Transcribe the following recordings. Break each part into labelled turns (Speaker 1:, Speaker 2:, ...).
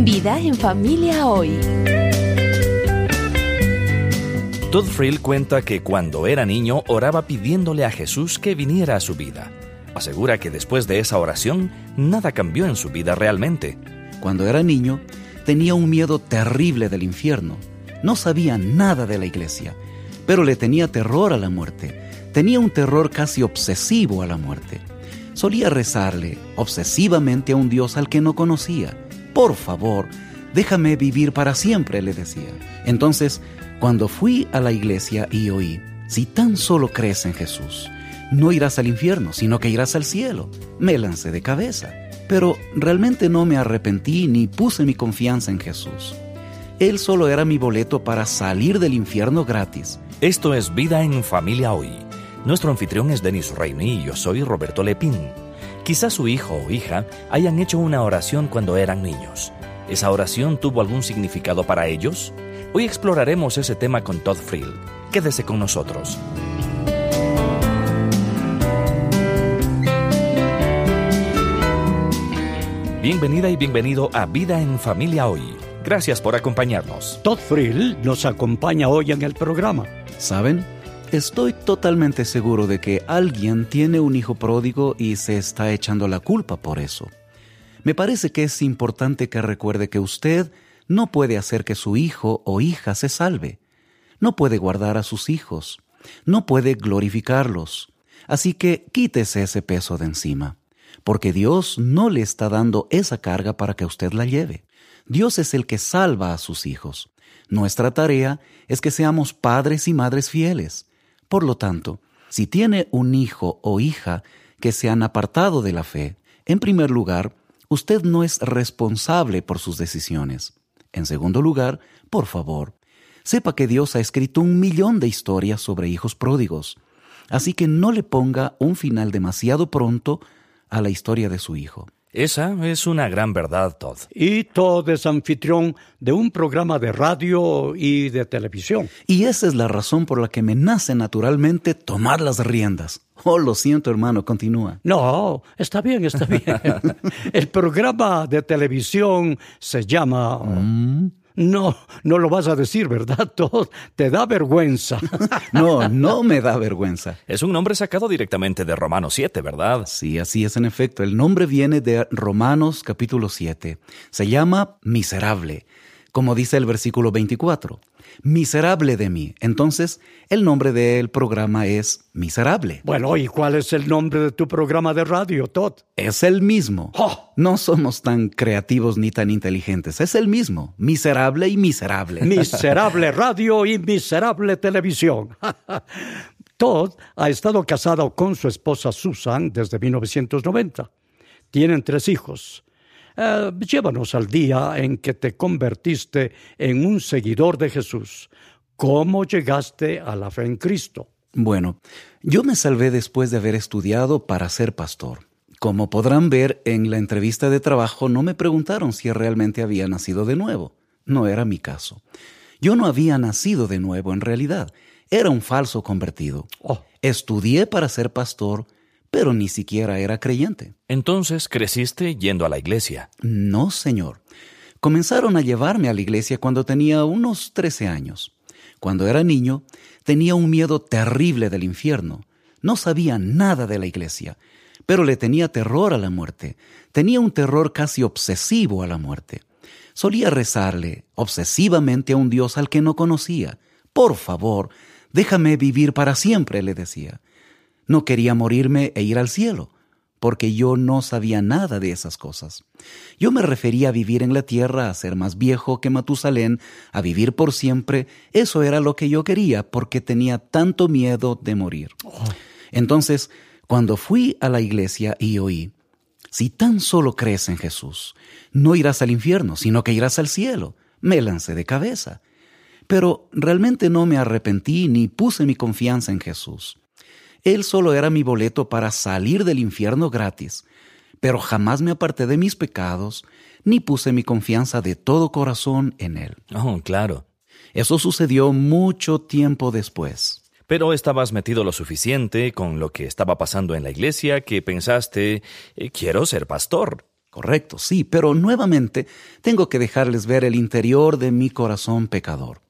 Speaker 1: Vida en familia hoy.
Speaker 2: Todd Frill cuenta que cuando era niño oraba pidiéndole a Jesús que viniera a su vida. Asegura que después de esa oración nada cambió en su vida realmente.
Speaker 3: Cuando era niño tenía un miedo terrible del infierno. No sabía nada de la iglesia, pero le tenía terror a la muerte. Tenía un terror casi obsesivo a la muerte. Solía rezarle obsesivamente a un Dios al que no conocía. Por favor, déjame vivir para siempre, le decía. Entonces, cuando fui a la iglesia y oí, si tan solo crees en Jesús, no irás al infierno, sino que irás al cielo, me lancé de cabeza. Pero realmente no me arrepentí ni puse mi confianza en Jesús. Él solo era mi boleto para salir del infierno gratis.
Speaker 2: Esto es Vida en Familia Hoy. Nuestro anfitrión es Denis Reini y yo soy Roberto Lepín. Quizás su hijo o hija hayan hecho una oración cuando eran niños. ¿Esa oración tuvo algún significado para ellos? Hoy exploraremos ese tema con Todd Frill. Quédese con nosotros. Bienvenida y bienvenido a Vida en Familia Hoy. Gracias por acompañarnos.
Speaker 4: Todd Frill nos acompaña hoy en el programa.
Speaker 3: ¿Saben? Estoy totalmente seguro de que alguien tiene un hijo pródigo y se está echando la culpa por eso. Me parece que es importante que recuerde que usted no puede hacer que su hijo o hija se salve. No puede guardar a sus hijos. No puede glorificarlos. Así que quítese ese peso de encima, porque Dios no le está dando esa carga para que usted la lleve. Dios es el que salva a sus hijos. Nuestra tarea es que seamos padres y madres fieles. Por lo tanto, si tiene un hijo o hija que se han apartado de la fe, en primer lugar, usted no es responsable por sus decisiones. En segundo lugar, por favor, sepa que Dios ha escrito un millón de historias sobre hijos pródigos, así que no le ponga un final demasiado pronto a la historia de su hijo.
Speaker 2: Esa es una gran verdad, Todd.
Speaker 4: Y Todd es anfitrión de un programa de radio y de televisión.
Speaker 3: Y esa es la razón por la que me nace naturalmente tomar las riendas. Oh, lo siento, hermano, continúa.
Speaker 4: No, está bien, está bien. El programa de televisión se llama...
Speaker 3: Mm.
Speaker 4: No, no lo vas a decir, ¿verdad? Todd? te da vergüenza.
Speaker 3: no, no me da vergüenza.
Speaker 2: Es un nombre sacado directamente de Romanos 7, ¿verdad?
Speaker 3: Sí, así es en efecto. El nombre viene de Romanos capítulo 7. Se llama miserable, como dice el versículo 24 miserable de mí. Entonces, el nombre del programa es Miserable.
Speaker 4: Bueno, ¿y cuál es el nombre de tu programa de radio, Todd?
Speaker 3: Es el mismo.
Speaker 4: ¡Oh!
Speaker 3: No somos tan creativos ni tan inteligentes. Es el mismo. Miserable y miserable.
Speaker 4: Miserable radio y miserable televisión. Todd ha estado casado con su esposa Susan desde 1990. Tienen tres hijos. Eh, llévanos al día en que te convertiste en un seguidor de Jesús. ¿Cómo llegaste a la fe en Cristo?
Speaker 3: Bueno, yo me salvé después de haber estudiado para ser pastor. Como podrán ver, en la entrevista de trabajo no me preguntaron si realmente había nacido de nuevo. No era mi caso. Yo no había nacido de nuevo en realidad. Era un falso convertido.
Speaker 4: Oh.
Speaker 3: Estudié para ser pastor, pero ni siquiera era creyente.
Speaker 2: Entonces creciste yendo a la iglesia.
Speaker 3: No, señor. Comenzaron a llevarme a la iglesia cuando tenía unos 13 años. Cuando era niño, tenía un miedo terrible del infierno. No sabía nada de la iglesia, pero le tenía terror a la muerte. Tenía un terror casi obsesivo a la muerte. Solía rezarle obsesivamente a un Dios al que no conocía. Por favor, déjame vivir para siempre, le decía. No quería morirme e ir al cielo, porque yo no sabía nada de esas cosas. Yo me refería a vivir en la tierra, a ser más viejo que Matusalén, a vivir por siempre. Eso era lo que yo quería, porque tenía tanto miedo de morir. Entonces, cuando fui a la iglesia y oí, si tan solo crees en Jesús, no irás al infierno, sino que irás al cielo, me lancé de cabeza. Pero realmente no me arrepentí ni puse mi confianza en Jesús. Él solo era mi boleto para salir del infierno gratis, pero jamás me aparté de mis pecados, ni puse mi confianza de todo corazón en Él.
Speaker 2: Oh, claro.
Speaker 3: Eso sucedió mucho tiempo después.
Speaker 2: Pero estabas metido lo suficiente con lo que estaba pasando en la iglesia que pensaste, eh, quiero ser pastor.
Speaker 3: Correcto, sí, pero nuevamente tengo que dejarles ver el interior de mi corazón pecador.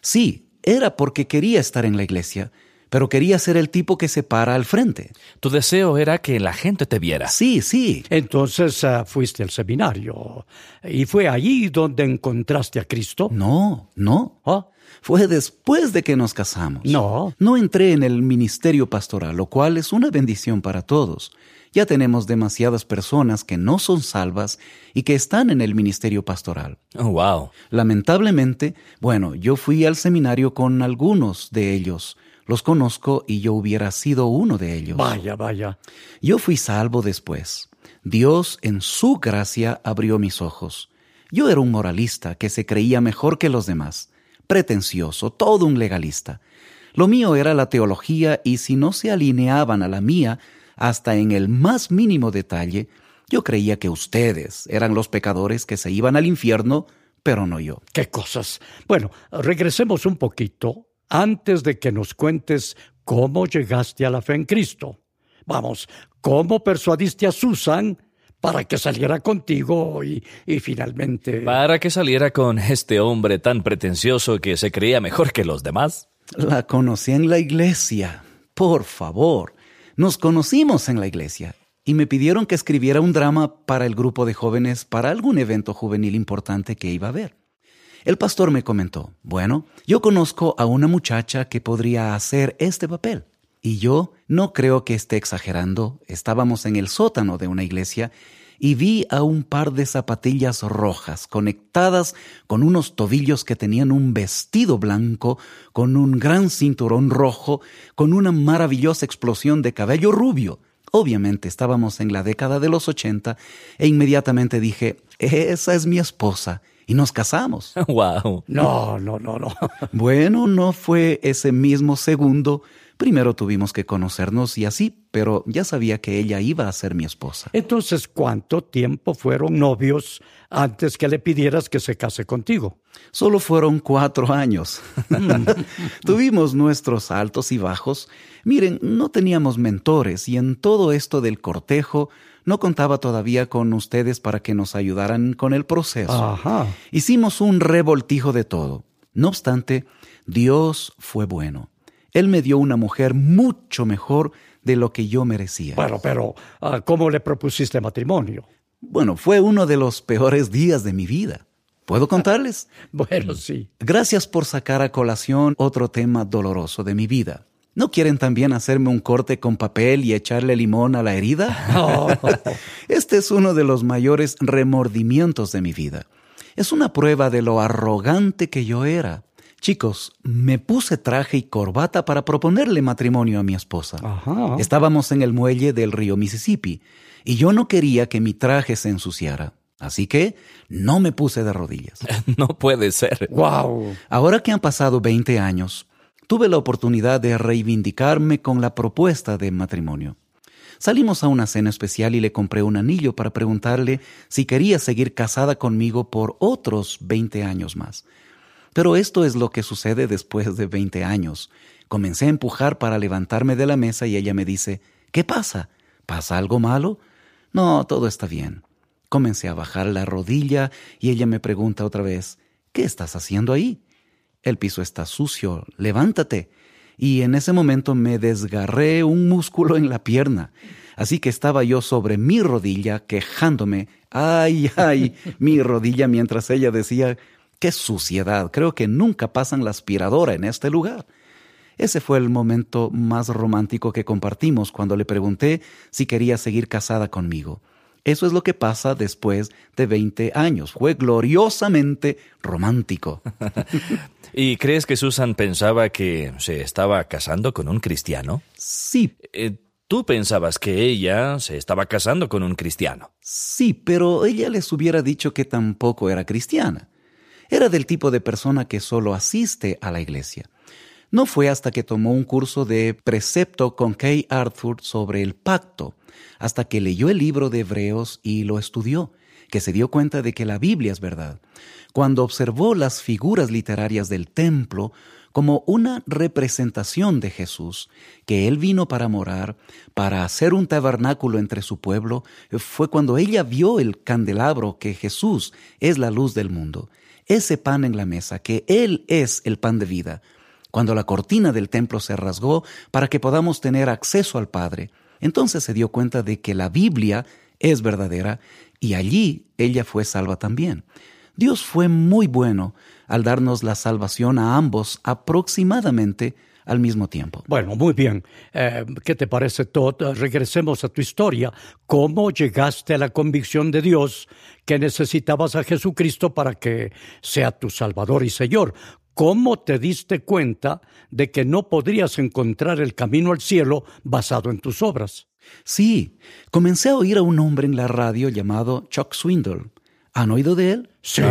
Speaker 3: Sí, era porque quería estar en la iglesia, pero quería ser el tipo que se para al frente.
Speaker 2: Tu deseo era que la gente te viera.
Speaker 3: Sí, sí.
Speaker 4: Entonces uh, fuiste al seminario. ¿Y fue allí donde encontraste a Cristo?
Speaker 3: No, no.
Speaker 4: ¿Ah?
Speaker 3: Fue después de que nos casamos.
Speaker 4: No.
Speaker 3: No entré en el ministerio pastoral, lo cual es una bendición para todos. Ya tenemos demasiadas personas que no son salvas y que están en el ministerio pastoral.
Speaker 2: Oh, wow.
Speaker 3: Lamentablemente, bueno, yo fui al seminario con algunos de ellos. Los conozco y yo hubiera sido uno de ellos.
Speaker 4: Vaya, vaya.
Speaker 3: Yo fui salvo después. Dios en su gracia abrió mis ojos. Yo era un moralista que se creía mejor que los demás, pretencioso, todo un legalista. Lo mío era la teología y si no se alineaban a la mía, hasta en el más mínimo detalle, yo creía que ustedes eran los pecadores que se iban al infierno, pero no yo.
Speaker 4: ¿Qué cosas? Bueno, regresemos un poquito antes de que nos cuentes cómo llegaste a la fe en Cristo. Vamos, ¿cómo persuadiste a Susan para que saliera contigo y, y, finalmente...
Speaker 2: Para que saliera con este hombre tan pretencioso que se creía mejor que los demás?
Speaker 3: La conocí en la iglesia. Por favor. Nos conocimos en la iglesia y me pidieron que escribiera un drama para el grupo de jóvenes para algún evento juvenil importante que iba a haber. El pastor me comentó, bueno, yo conozco a una muchacha que podría hacer este papel. Y yo no creo que esté exagerando. Estábamos en el sótano de una iglesia y vi a un par de zapatillas rojas conectadas con unos tobillos que tenían un vestido blanco, con un gran cinturón rojo, con una maravillosa explosión de cabello rubio. Obviamente estábamos en la década de los ochenta e inmediatamente dije, esa es mi esposa y nos casamos.
Speaker 2: Wow.
Speaker 4: No, no, no, no.
Speaker 3: bueno, no fue ese mismo segundo. Primero tuvimos que conocernos y así, pero ya sabía que ella iba a ser mi esposa.
Speaker 4: Entonces, ¿cuánto tiempo fueron novios antes que le pidieras que se case contigo?
Speaker 3: Solo fueron cuatro años. Tuvimos nuestros altos y bajos. Miren, no teníamos mentores y en todo esto del cortejo no contaba todavía con ustedes para que nos ayudaran con el proceso.
Speaker 4: Ajá.
Speaker 3: Hicimos un revoltijo de todo. No obstante, Dios fue bueno. Él me dio una mujer mucho mejor de lo que yo merecía.
Speaker 4: Bueno, pero uh, ¿cómo le propusiste matrimonio?
Speaker 3: Bueno, fue uno de los peores días de mi vida. ¿Puedo contarles?
Speaker 4: bueno, sí.
Speaker 3: Gracias por sacar a colación otro tema doloroso de mi vida. ¿No quieren también hacerme un corte con papel y echarle limón a la herida?
Speaker 4: Oh.
Speaker 3: este es uno de los mayores remordimientos de mi vida. Es una prueba de lo arrogante que yo era. Chicos, me puse traje y corbata para proponerle matrimonio a mi esposa.
Speaker 4: Ajá.
Speaker 3: Estábamos en el muelle del río Mississippi y yo no quería que mi traje se ensuciara. Así que no me puse de rodillas.
Speaker 2: No puede ser.
Speaker 4: Wow.
Speaker 3: Ahora que han pasado 20 años, tuve la oportunidad de reivindicarme con la propuesta de matrimonio. Salimos a una cena especial y le compré un anillo para preguntarle si quería seguir casada conmigo por otros 20 años más. Pero esto es lo que sucede después de 20 años. Comencé a empujar para levantarme de la mesa y ella me dice, ¿qué pasa? ¿Pasa algo malo? No, todo está bien. Comencé a bajar la rodilla y ella me pregunta otra vez, ¿qué estás haciendo ahí? El piso está sucio, levántate. Y en ese momento me desgarré un músculo en la pierna. Así que estaba yo sobre mi rodilla quejándome, ay, ay, mi rodilla mientras ella decía, qué suciedad, creo que nunca pasan la aspiradora en este lugar. Ese fue el momento más romántico que compartimos cuando le pregunté si quería seguir casada conmigo. Eso es lo que pasa después de 20 años. Fue gloriosamente romántico.
Speaker 2: ¿Y crees que Susan pensaba que se estaba casando con un cristiano?
Speaker 3: Sí,
Speaker 2: Eh, Tú pensabas que ella se estaba casando con un cristiano.
Speaker 3: sí, pero ella les hubiera dicho que tampoco era cristiana. Era del tipo de persona que solo asiste a la iglesia. No fue hasta que tomó un curso de precepto con Kay Arthur sobre el pacto, hasta que leyó el libro de Hebreos y lo estudió, que se dio cuenta de que la Biblia es verdad. Cuando observó las figuras literarias del templo, como una representación de Jesús, que Él vino para morar, para hacer un tabernáculo entre su pueblo, fue cuando ella vio el candelabro que Jesús es la luz del mundo, ese pan en la mesa, que Él es el pan de vida, cuando la cortina del templo se rasgó para que podamos tener acceso al Padre. Entonces se dio cuenta de que la Biblia es verdadera y allí ella fue salva también. Dios fue muy bueno al darnos la salvación a ambos aproximadamente al mismo tiempo.
Speaker 4: Bueno, muy bien. Eh, ¿Qué te parece, Todd? Regresemos a tu historia. ¿Cómo llegaste a la convicción de Dios que necesitabas a Jesucristo para que sea tu Salvador y Señor? ¿Cómo te diste cuenta de que no podrías encontrar el camino al cielo basado en tus obras?
Speaker 3: Sí, comencé a oír a un hombre en la radio llamado Chuck Swindle. ¿Han oído de él?
Speaker 4: Sí.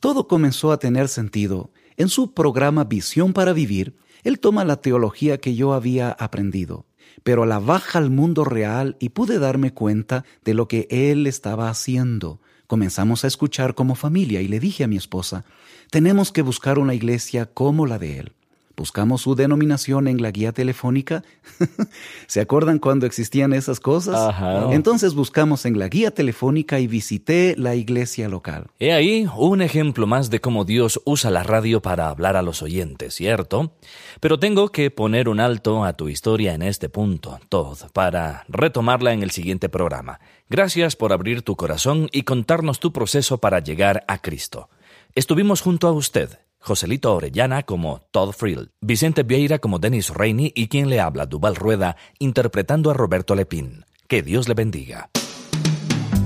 Speaker 3: Todo comenzó a tener sentido. En su programa Visión para Vivir, él toma la teología que yo había aprendido, pero la baja al mundo real y pude darme cuenta de lo que él estaba haciendo. Comenzamos a escuchar como familia y le dije a mi esposa, tenemos que buscar una iglesia como la de él. Buscamos su denominación en la guía telefónica. ¿Se acuerdan cuando existían esas cosas?
Speaker 2: Ajá.
Speaker 3: Entonces buscamos en la guía telefónica y visité la iglesia local.
Speaker 2: He ahí un ejemplo más de cómo Dios usa la radio para hablar a los oyentes, ¿cierto? Pero tengo que poner un alto a tu historia en este punto, Todd, para retomarla en el siguiente programa. Gracias por abrir tu corazón y contarnos tu proceso para llegar a Cristo. Estuvimos junto a usted Joselito Orellana como Todd Frill, Vicente Vieira como Dennis Rainey y quien le habla, Duval Rueda, interpretando a Roberto Lepín. Que Dios le bendiga.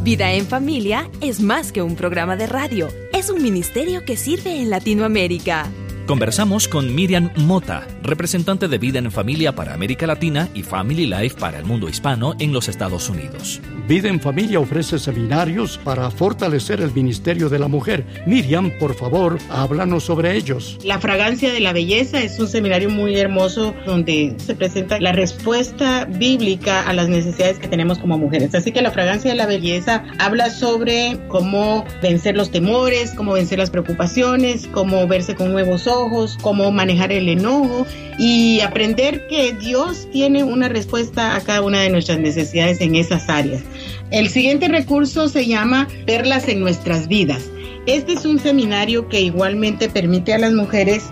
Speaker 1: Vida en Familia es más que un programa de radio, es un ministerio que sirve en Latinoamérica.
Speaker 2: Conversamos con Miriam Mota, representante de Vida en Familia para América Latina y Family Life para el mundo hispano en los Estados Unidos.
Speaker 4: Vida en Familia ofrece seminarios para fortalecer el ministerio de la mujer. Miriam, por favor, háblanos sobre ellos.
Speaker 5: La fragancia de la belleza es un seminario muy hermoso donde se presenta la respuesta bíblica a las necesidades que tenemos como mujeres. Así que la fragancia de la belleza habla sobre cómo vencer los temores, cómo vencer las preocupaciones, cómo verse con nuevos ojos cómo manejar el enojo y aprender que Dios tiene una respuesta a cada una de nuestras necesidades en esas áreas. El siguiente recurso se llama Perlas en nuestras vidas. Este es un seminario que igualmente permite a las mujeres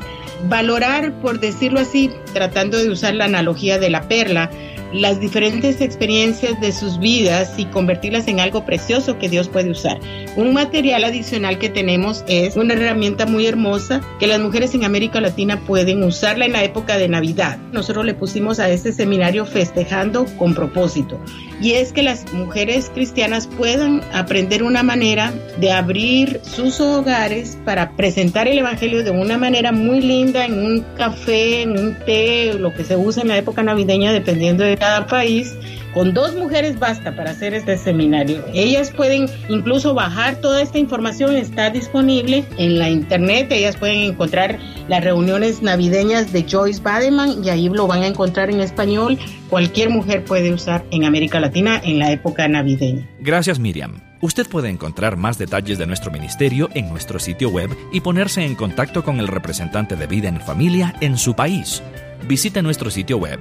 Speaker 5: valorar, por decirlo así, tratando de usar la analogía de la perla, las diferentes experiencias de sus vidas y convertirlas en algo precioso que Dios puede usar. Un material adicional que tenemos es una herramienta muy hermosa que las mujeres en América Latina pueden usarla en la época de Navidad. Nosotros le pusimos a este seminario festejando con propósito y es que las mujeres cristianas puedan aprender una manera de abrir sus hogares para presentar el Evangelio de una manera muy linda en un café, en un té, lo que se usa en la época navideña dependiendo de cada país. Con dos mujeres basta para hacer este seminario. Ellas pueden incluso bajar toda esta información, está disponible en la internet. Ellas pueden encontrar las reuniones navideñas de Joyce Bademan y ahí lo van a encontrar en español. Cualquier mujer puede usar en América Latina en la época navideña.
Speaker 2: Gracias Miriam. Usted puede encontrar más detalles de nuestro ministerio en nuestro sitio web y ponerse en contacto con el representante de vida en familia en su país. Visite nuestro sitio web